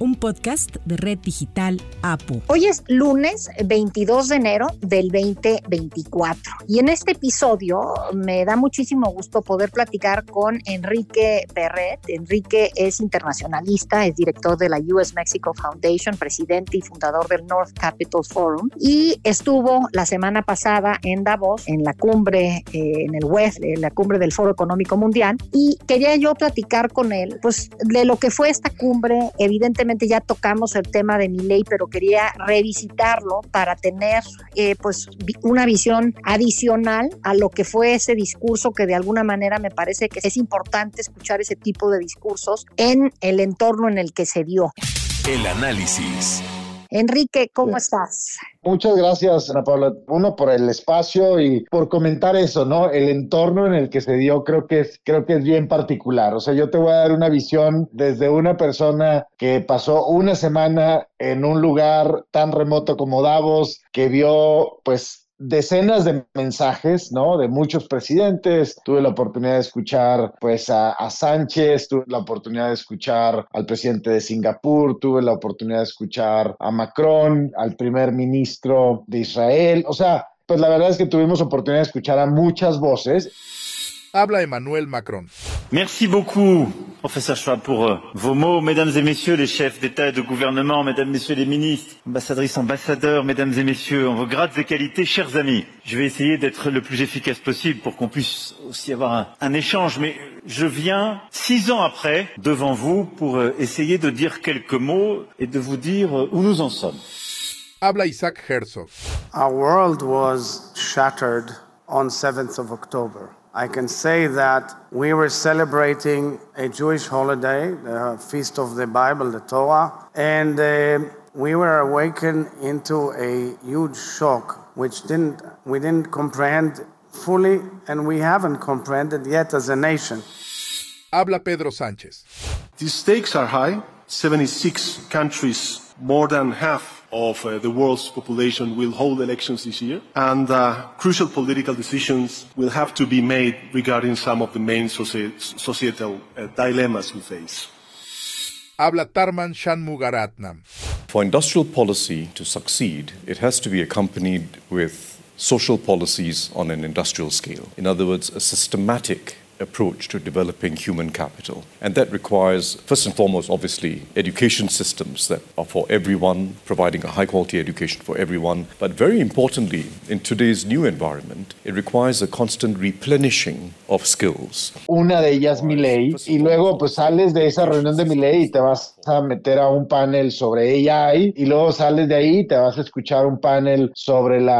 un podcast de Red Digital APU. Hoy es lunes 22 de enero del 2024 y en este episodio me da muchísimo gusto poder platicar con Enrique Perret. Enrique es internacionalista, es director de la US Mexico Foundation, presidente y fundador del North Capital Forum y estuvo la semana pasada en Davos, en la cumbre, eh, en el WEF, en la cumbre del Foro Económico Mundial y quería yo platicar con él pues de lo que fue esta cumbre, evidentemente ya tocamos el tema de mi ley, pero quería revisitarlo para tener eh, pues una visión adicional a lo que fue ese discurso que de alguna manera me parece que es importante escuchar ese tipo de discursos en el entorno en el que se dio. El análisis. Enrique, ¿cómo estás? Muchas gracias, Ana Paula. Uno por el espacio y por comentar eso, ¿no? El entorno en el que se dio creo que es creo que es bien particular. O sea, yo te voy a dar una visión desde una persona que pasó una semana en un lugar tan remoto como Davos, que vio pues decenas de mensajes, ¿no? De muchos presidentes. Tuve la oportunidad de escuchar, pues, a, a, Sánchez, tuve la oportunidad de escuchar al presidente de Singapur, tuve la oportunidad de escuchar a Macron, al primer ministro de Israel. O sea, pues la verdad es que tuvimos oportunidad de escuchar a muchas voces. Habla Emmanuel Macron. Merci beaucoup, professeur Schwab, pour euh, vos mots. Mesdames et messieurs les chefs d'État et de gouvernement, mesdames, messieurs les ministres, ambassadrices, ambassadeurs, mesdames et messieurs, en vos grades et qualités, chers amis. Je vais essayer d'être le plus efficace possible pour qu'on puisse aussi avoir un, un, échange, mais je viens six ans après devant vous pour euh, essayer de dire quelques mots et de vous dire euh, où nous en sommes. Habla Isaac Herzog. Our world was shattered on 7th of October. I can say that we were celebrating a Jewish holiday, the Feast of the Bible, the Torah, and uh, we were awakened into a huge shock, which didn't, we didn't comprehend fully, and we haven't comprehended yet as a nation. Habla Pedro Sánchez. The stakes are high. 76 countries, more than half of uh, the world's population will hold elections this year, and uh, crucial political decisions will have to be made regarding some of the main soci societal uh, dilemmas we face. Habla Tarman Shanmugaratnam. For industrial policy to succeed, it has to be accompanied with social policies on an industrial scale. In other words, a systematic approach to developing human capital. And that requires, first and foremost, obviously, education systems that are for everyone, providing a high quality education for everyone. But very importantly, in today's new environment, it requires a constant replenishing of skills. Una de ellas, Miley, y luego pues sales de esa reunión de Miley y te vas a meter a un panel sobre AI y luego sales de ahí y te vas a escuchar un panel sobre el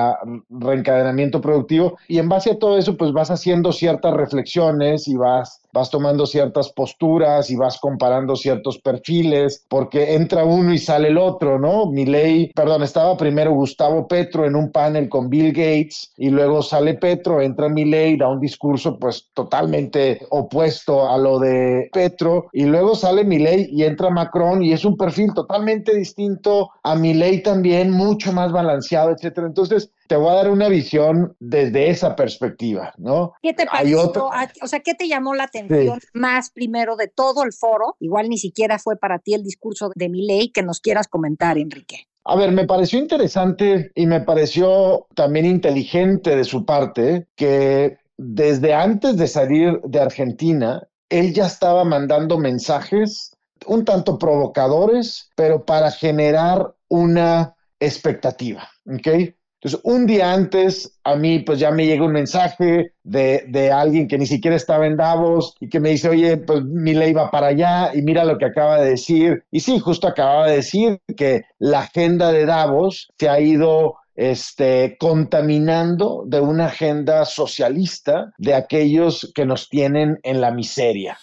reencadenamiento productivo. Y en base a todo eso pues vas haciendo ciertas reflexiones y vas vas tomando ciertas posturas y vas comparando ciertos perfiles, porque entra uno y sale el otro, ¿no? Mi ley, perdón, estaba primero Gustavo Petro en un panel con Bill Gates y luego sale Petro, entra mi ley, da un discurso pues totalmente opuesto a lo de Petro y luego sale mi ley y entra Macron y es un perfil totalmente distinto a mi ley también, mucho más balanceado, etcétera. Entonces, te voy a dar una visión desde esa perspectiva, ¿no? ¿Qué te pareció? O sea, ¿qué te llamó la atención sí. más primero de todo el foro? Igual ni siquiera fue para ti el discurso de mi ley que nos quieras comentar, Enrique. A ver, me pareció interesante y me pareció también inteligente de su parte que desde antes de salir de Argentina, él ya estaba mandando mensajes un tanto provocadores, pero para generar una expectativa, ¿ok? Entonces, un día antes, a mí pues ya me llega un mensaje de, de, alguien que ni siquiera estaba en Davos y que me dice, oye, pues mi ley va para allá y mira lo que acaba de decir. Y sí, justo acaba de decir que la agenda de Davos se ha ido este, contaminando de una agenda socialista de aquellos que nos tienen en la miseria.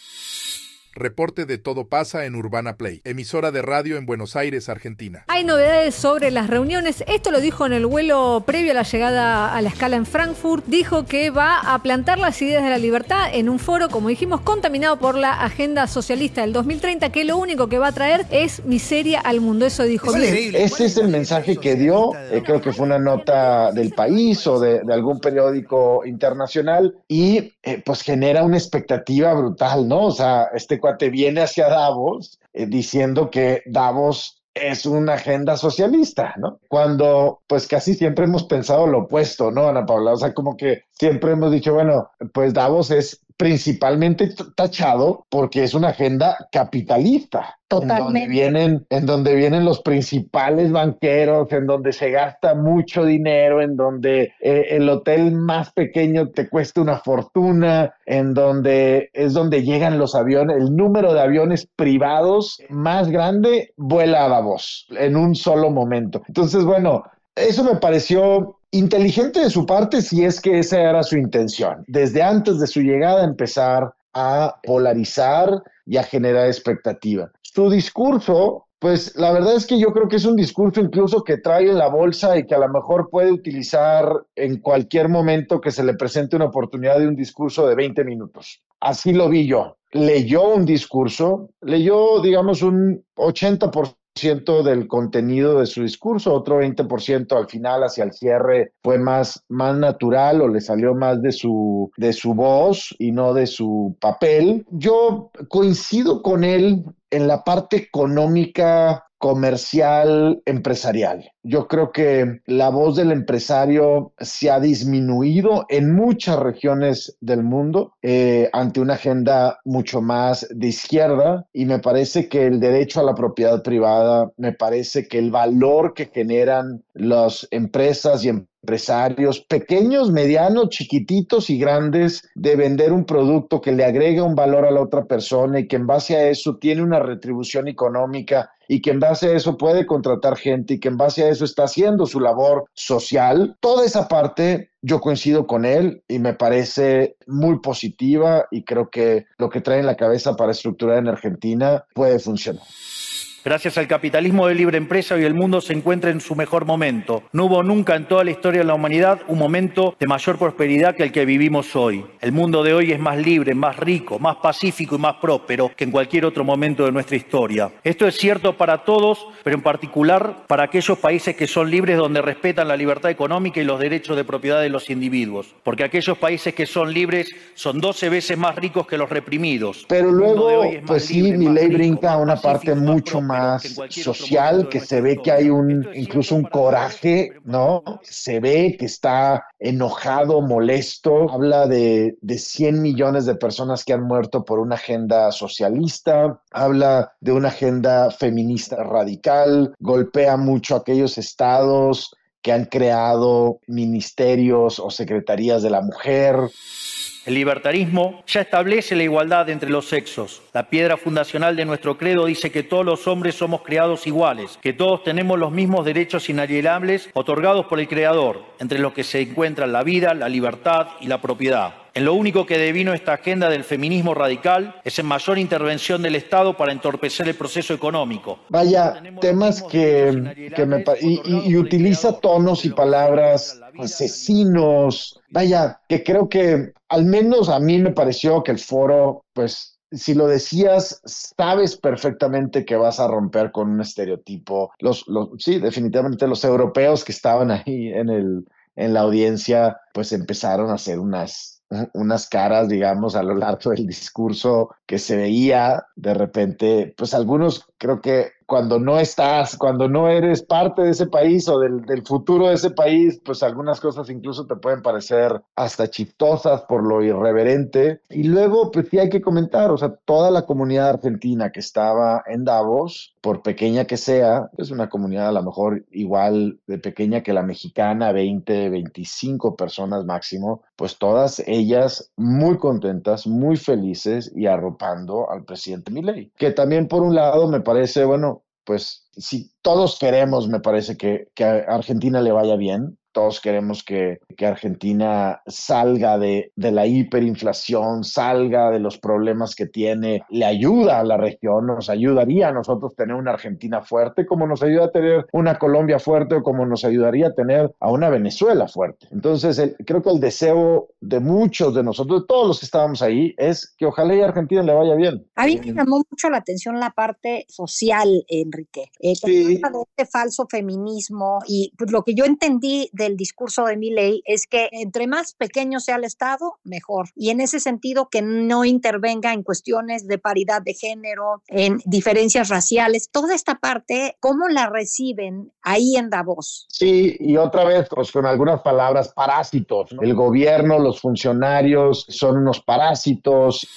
Reporte de Todo pasa en Urbana Play, emisora de radio en Buenos Aires, Argentina. Hay novedades sobre las reuniones. Esto lo dijo en el vuelo previo a la llegada a la escala en Frankfurt. Dijo que va a plantar las ideas de la libertad en un foro, como dijimos, contaminado por la agenda socialista del 2030, que lo único que va a traer es miseria al mundo. Eso dijo. Ese es el mensaje que dio. Eh, creo que fue una nota del país o de, algún periódico internacional y eh, pues genera una expectativa brutal, ¿no? O sea, este te viene hacia Davos eh, diciendo que Davos es una agenda socialista, ¿no? Cuando pues casi siempre hemos pensado lo opuesto, ¿no, Ana Paula? O sea, como que siempre hemos dicho, bueno, pues Davos es principalmente tachado porque es una agenda capitalista. Totalmente. En donde, vienen, en donde vienen los principales banqueros, en donde se gasta mucho dinero, en donde eh, el hotel más pequeño te cuesta una fortuna, en donde es donde llegan los aviones, el número de aviones privados más grande vuela a voz en un solo momento. Entonces, bueno, eso me pareció Inteligente de su parte si es que esa era su intención. Desde antes de su llegada empezar a polarizar y a generar expectativa. Su discurso, pues la verdad es que yo creo que es un discurso incluso que trae en la bolsa y que a lo mejor puede utilizar en cualquier momento que se le presente una oportunidad de un discurso de 20 minutos. Así lo vi yo. Leyó un discurso, leyó, digamos, un 80% del contenido de su discurso, otro 20% al final hacia el cierre fue más, más natural o le salió más de su, de su voz y no de su papel. Yo coincido con él en la parte económica comercial empresarial. Yo creo que la voz del empresario se ha disminuido en muchas regiones del mundo eh, ante una agenda mucho más de izquierda y me parece que el derecho a la propiedad privada, me parece que el valor que generan las empresas y empresarios pequeños, medianos, chiquititos y grandes de vender un producto que le agrega un valor a la otra persona y que en base a eso tiene una retribución económica y que en base a eso puede contratar gente y que en base a eso está haciendo su labor social. Toda esa parte yo coincido con él y me parece muy positiva y creo que lo que trae en la cabeza para estructurar en Argentina puede funcionar. Gracias al capitalismo de libre empresa hoy el mundo se encuentra en su mejor momento. No hubo nunca en toda la historia de la humanidad un momento de mayor prosperidad que el que vivimos hoy. El mundo de hoy es más libre, más rico, más pacífico y más próspero que en cualquier otro momento de nuestra historia. Esto es cierto para todos, pero en particular para aquellos países que son libres donde respetan la libertad económica y los derechos de propiedad de los individuos. Porque aquellos países que son libres son 12 veces más ricos que los reprimidos. Pero luego, pues sí, mi ley brinca a una parte mucho más social, que se ve que hay un, incluso un coraje, ¿no? Se ve que está enojado, molesto, habla de, de 100 millones de personas que han muerto por una agenda socialista, habla de una agenda feminista radical, golpea mucho a aquellos estados que han creado ministerios o secretarías de la mujer. El libertarismo ya establece la igualdad entre los sexos. La piedra fundacional de nuestro credo dice que todos los hombres somos creados iguales, que todos tenemos los mismos derechos inalienables otorgados por el Creador, entre los que se encuentran la vida, la libertad y la propiedad. En lo único que devino esta agenda del feminismo radical es en mayor intervención del Estado para entorpecer el proceso económico. Vaya, temas que, que me... Y, y utiliza tonos y palabras asesinos. Vaya, que creo que al menos a mí me pareció que el foro, pues si lo decías, sabes perfectamente que vas a romper con un estereotipo. Los, los, sí, definitivamente los europeos que estaban ahí en, el, en la audiencia, pues empezaron a hacer unas unas caras, digamos, a lo largo del discurso que se veía de repente, pues algunos creo que cuando no estás, cuando no eres parte de ese país o del, futuro de ese país, pues algunas cosas incluso te pueden parecer hasta chistosas por lo irreverente. Y luego, pues sí hay que comentar, o sea, toda la comunidad argentina que estaba en Davos, por pequeña que sea, es una comunidad a lo mejor igual de pequeña que la mexicana, 20, 25 personas máximo, pues todas ellas muy contentas, muy felices y arropando al presidente Milei, que también por un lado me parece, bueno, pues si todos queremos, me parece que, que a Argentina le vaya bien, todos queremos que, que Argentina salga de, de, la hiperinflación, salga de los problemas que tiene, le ayuda a la región, nos ayudaría a nosotros tener una Argentina fuerte, como nos ayuda a tener una Colombia fuerte o como nos ayudaría a tener a una Venezuela fuerte. Entonces, creo que el deseo de muchos de nosotros, de todos los que estábamos ahí, es que ojalá y a Argentina le vaya bien. A mí me llamó mucho la atención la parte social, Enrique. Eh, sí. de este falso feminismo y pues, lo que yo entendí del discurso de Milley es que entre más pequeño sea el Estado, mejor. Y en ese sentido, que no intervenga en cuestiones de paridad de género, en diferencias raciales, toda esta parte, ¿cómo la reciben ahí en Davos? Sí, y otra vez, pues con algunas palabras, parásitos. El gobierno, los funcionarios son unos parásitos.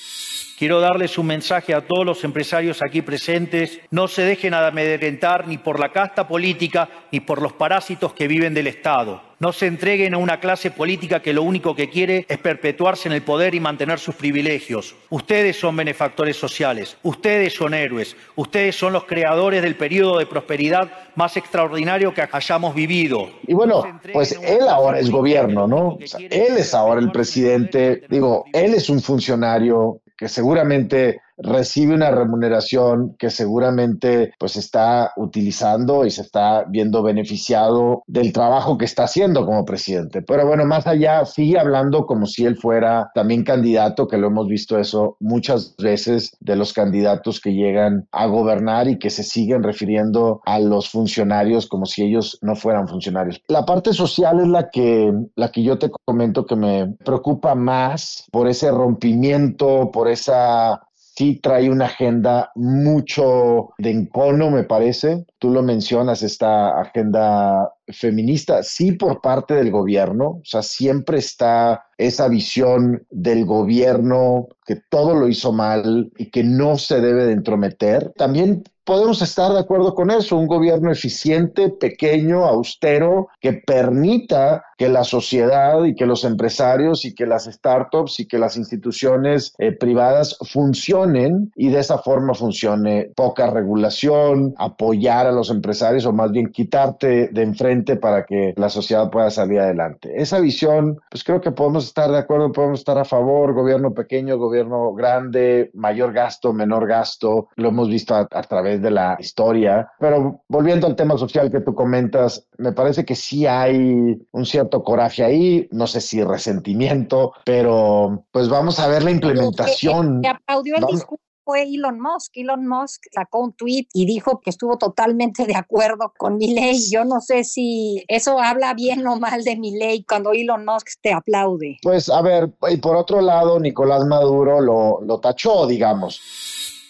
Quiero darles un mensaje a todos los empresarios aquí presentes. No se dejen amedrentar ni por la casta política ni por los parásitos que viven del Estado. No se entreguen a una clase política que lo único que quiere es perpetuarse en el poder y mantener sus privilegios. Ustedes son benefactores sociales, ustedes son héroes, ustedes son los creadores del periodo de prosperidad más extraordinario que hayamos vivido. Y bueno, pues él ahora es gobierno, ¿no? él es ahora el presidente, digo, él es un funcionario que seguramente recibe una remuneración que seguramente pues está utilizando y se está viendo beneficiado del trabajo que está haciendo como presidente. Pero bueno, más allá, sigue hablando como si él fuera también candidato, que lo hemos visto eso muchas veces de los candidatos que llegan a gobernar y que se siguen refiriendo a los funcionarios como si ellos no fueran funcionarios. La parte social es la que, la que yo te comento que me preocupa más por ese rompimiento, por esa sí trae una agenda mucho de encono, me parece. Tú lo mencionas, esta agenda feminista, sí por parte del gobierno, o sea, siempre está esa visión del gobierno que todo lo hizo mal y que no se debe de entrometer. También podemos estar de acuerdo con eso, un gobierno eficiente, pequeño, austero, que permita que la sociedad y que los empresarios y que las startups y que las instituciones eh, privadas funcionen y de esa forma funcione poca regulación, apoyar a los empresarios o más bien quitarte de enfrente para que la sociedad pueda salir adelante. Esa visión, pues creo que podemos estar de acuerdo, podemos estar a favor, gobierno pequeño, gobierno grande, mayor gasto, menor gasto, lo hemos visto a, a través de la historia, pero volviendo al tema social que tú comentas, me parece que sí hay un cierto coraje ahí, no sé si resentimiento, pero pues vamos a ver la implementación. Que, aplaudió el discurso fue Elon Musk. Elon Musk sacó un tweet y dijo que estuvo totalmente de acuerdo con mi ley. Yo no sé si eso habla bien o mal de mi ley cuando Elon Musk te aplaude. Pues a ver, y por otro lado, Nicolás Maduro lo, lo tachó, digamos.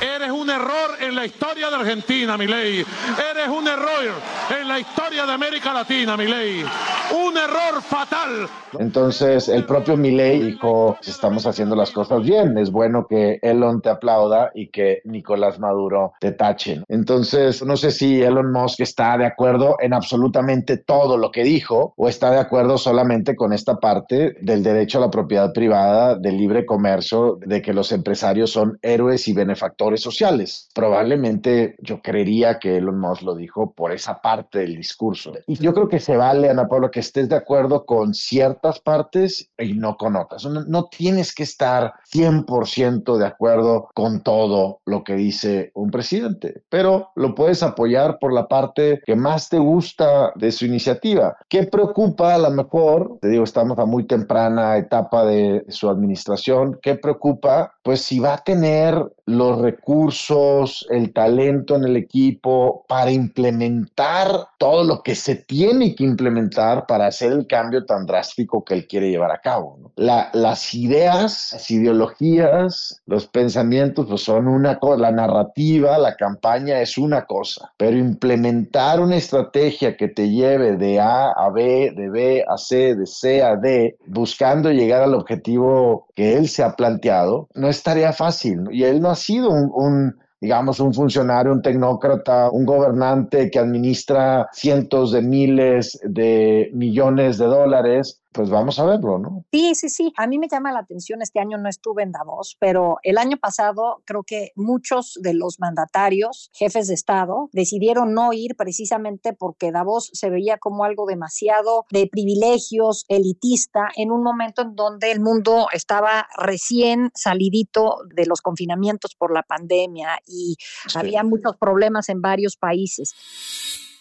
Eres un error en la historia de Argentina, mi ley. Eres un error en la historia de América Latina, mi ley. Un error fatal. Entonces, el propio Milei dijo, estamos haciendo las cosas bien, es bueno que Elon te aplauda y que Nicolás Maduro te tachen. Entonces, no sé si Elon Musk está de acuerdo en absolutamente todo lo que dijo o está de acuerdo solamente con esta parte del derecho a la propiedad privada, del libre comercio, de que los empresarios son héroes y benefactores sociales. Probablemente yo creería que Elon Musk lo dijo por esa parte del discurso. Y yo creo que se vale, Ana Paula, que estés de acuerdo con ciertas partes y no con otras. No, no tienes que estar 100% de acuerdo con todo lo que dice un presidente, pero lo puedes apoyar por la parte que más te gusta de su iniciativa. ¿Qué preocupa a lo mejor? Te digo, estamos a muy temprana etapa de su administración. ¿Qué preocupa? Pues si va a tener los recursos, el talento en el equipo para implementar todo lo que se tiene que implementar para hacer el cambio tan drástico que él quiere llevar a cabo. las ideas, las ideologías, los pensamientos pues son una cosa, la narrativa, la campaña es una cosa, pero implementar una estrategia que te lleve de A a B, de B a C, de C a D, buscando llegar al objetivo que él se ha planteado, no es tarea fácil. Y él no ha sido un, digamos, un funcionario, un tecnócrata, un gobernante que administra cientos de miles de millones de dólares pues vamos a verlo, ¿no? Sí, sí, sí. A mí me llama la atención, este año no estuve en Davos, pero el año pasado creo que muchos de los mandatarios, jefes de Estado, decidieron no ir precisamente porque Davos se veía como algo demasiado de privilegios, elitista, en un momento en donde el mundo estaba recién salidito de los confinamientos por la pandemia y había muchos problemas en varios países.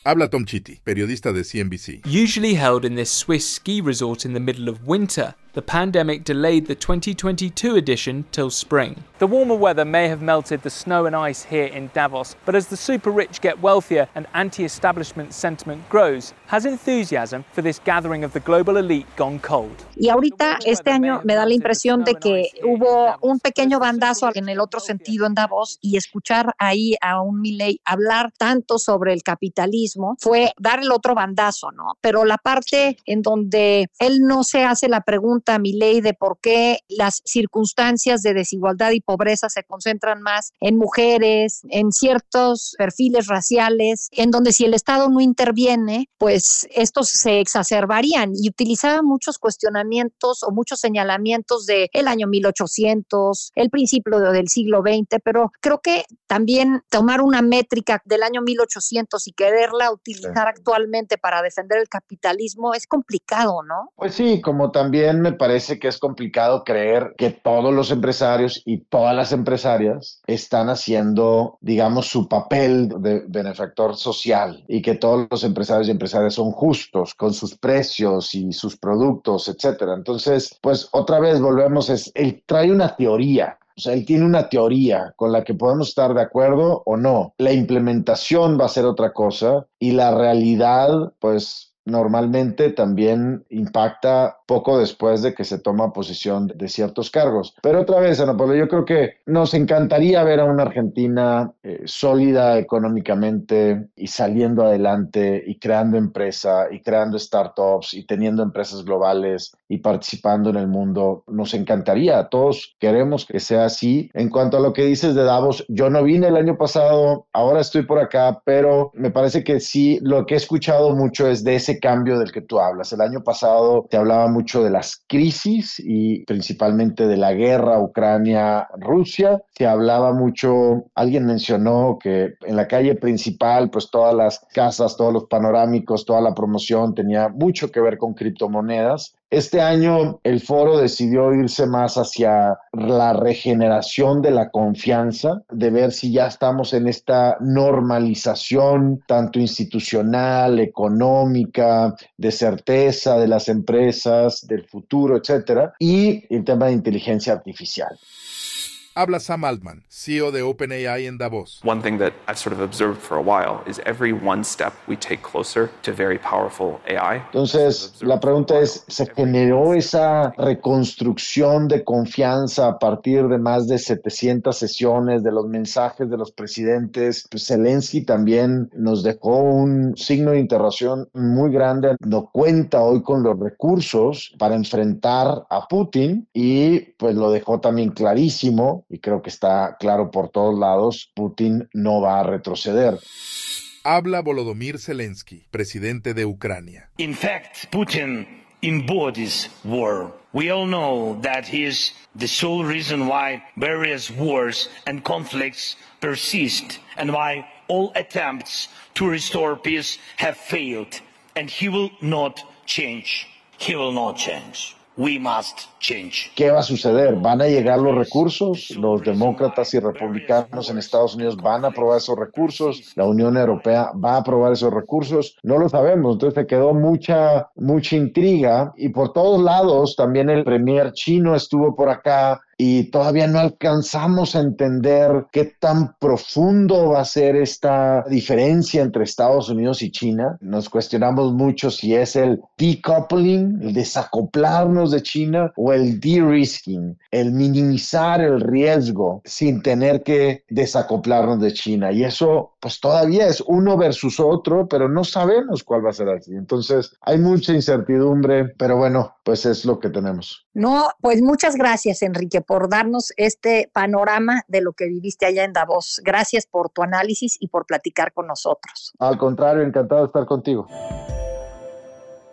Habla Tom Chitty, periodista de CNBC. Usually held in this Swiss ski resort in the middle of winter, the pandemic delayed the 2022 edition till spring. The warmer weather may have melted the snow and ice here in Davos, but as the super rich get wealthier and anti establishment sentiment grows, has enthusiasm for this gathering of the global elite gone cold? Y ahorita, este año, me da la impresión de que hubo un pequeño bandazo en el otro sentido en Davos y escuchar ahí a un Milley hablar tanto sobre el capitalismo fue dar el otro bandazo, ¿no? Pero la parte en donde él no se hace la pregunta a mi ley de por qué las circunstancias de desigualdad y pobreza se concentran más en mujeres, en ciertos perfiles raciales, en donde si el Estado no interviene, pues estos se exacerbarían y utilizaba muchos cuestionamientos o muchos señalamientos de el año 1800, el principio del siglo XX, pero creo que también tomar una métrica del año 1800 y quererla utilizar actualmente para defender el capitalismo es complicado, ¿no? Pues sí, como también me parece que es complicado creer que todos los empresarios y todas las empresarias están haciendo, digamos, su papel de benefactor social y que todos los empresarios y empresarias son justos con sus precios y sus productos, etcétera. Entonces, pues otra vez volvemos, es, él trae una teoría o sea, él tiene una teoría con la que podemos estar de acuerdo o no. La implementación va a ser otra cosa y la realidad, pues normalmente también impacta poco después de que se toma posición de ciertos cargos. Pero otra vez, Ana Paula, yo creo que nos encantaría ver a una Argentina eh, sólida económicamente y saliendo adelante y creando empresa y creando startups y teniendo empresas globales y participando en el mundo. Nos encantaría, todos queremos que sea así. En cuanto a lo que dices de Davos, yo no vine el año pasado, ahora estoy por acá, pero me parece que sí, lo que he escuchado mucho es de ese cambio del que tú hablas. El año pasado te hablaba mucho de las crisis y principalmente de la guerra Ucrania-Rusia. Se hablaba mucho, alguien mencionó que en la calle principal, pues todas las casas, todos los panorámicos, toda la promoción tenía mucho que ver con criptomonedas. Este año el foro decidió irse más hacia la regeneración de la confianza, de ver si ya estamos en esta normalización tanto institucional, económica, de certeza de las empresas, del futuro, etcétera, y el tema de inteligencia artificial. Habla Sam Altman, CEO de OpenAI en Davos. One thing that I've sort of observed for a while is every one step we take closer to very powerful AI. Entonces, la pregunta es, ¿se generó esa reconstrucción de confianza a partir de más de 700 sesiones de los mensajes de los presidentes? Pues Zelensky también nos dejó un signo de interrogación muy grande. No cuenta hoy con los recursos para enfrentar a Putin y pues lo dejó también clarísimo y creo que está claro por todos lados, Putin no va a retroceder. Habla Volodymyr Zelensky, presidente de Ucrania. In fact, Putin embodies war. We all know that he is the sole reason why various wars and conflicts persist and why all attempts to restore peace have failed. And he will not change. He will not change. We must change. ¿Qué va a suceder? ¿Van a llegar los recursos? ¿Los demócratas y republicanos en Estados Unidos van a aprobar esos recursos? ¿La Unión Europea va a aprobar esos recursos? No lo sabemos. Entonces te quedó mucha, mucha intriga y por todos lados también el premier chino estuvo por acá y todavía no alcanzamos a entender qué tan profundo va a ser esta diferencia entre Estados Unidos y China. Nos cuestionamos mucho si es el decoupling, el desacoplarnos de China o el de-risking, el minimizar el riesgo sin tener que desacoplarnos de China. Y eso pues todavía es uno versus otro, pero no sabemos cuál va a ser así. Entonces hay mucha incertidumbre, pero bueno, pues es lo que tenemos. No, pues muchas gracias, Enrique, por darnos este panorama de lo que viviste allá en Davos. Gracias por tu análisis y por platicar con nosotros. Al contrario, encantado de estar contigo.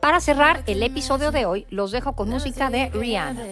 Para cerrar el episodio de hoy, los dejo con música de Rihanna.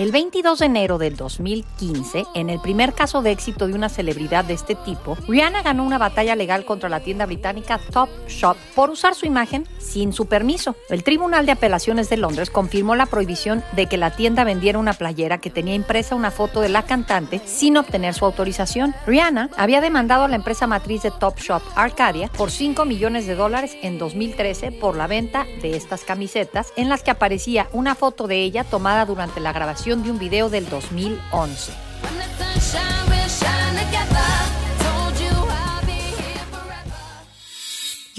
El 22 de enero del 2015, en el primer caso de éxito de una celebridad de este tipo, Rihanna ganó una batalla legal contra la tienda británica Top Shop por usar su imagen sin su permiso. El Tribunal de Apelaciones de Londres confirmó la prohibición de que la tienda vendiera una playera que tenía impresa una foto de la cantante sin obtener su autorización. Rihanna había demandado a la empresa matriz de Top Shop, Arcadia, por 5 millones de dólares en 2013 por la venta de estas camisetas en las que aparecía una foto de ella tomada durante la grabación de un video del 2011.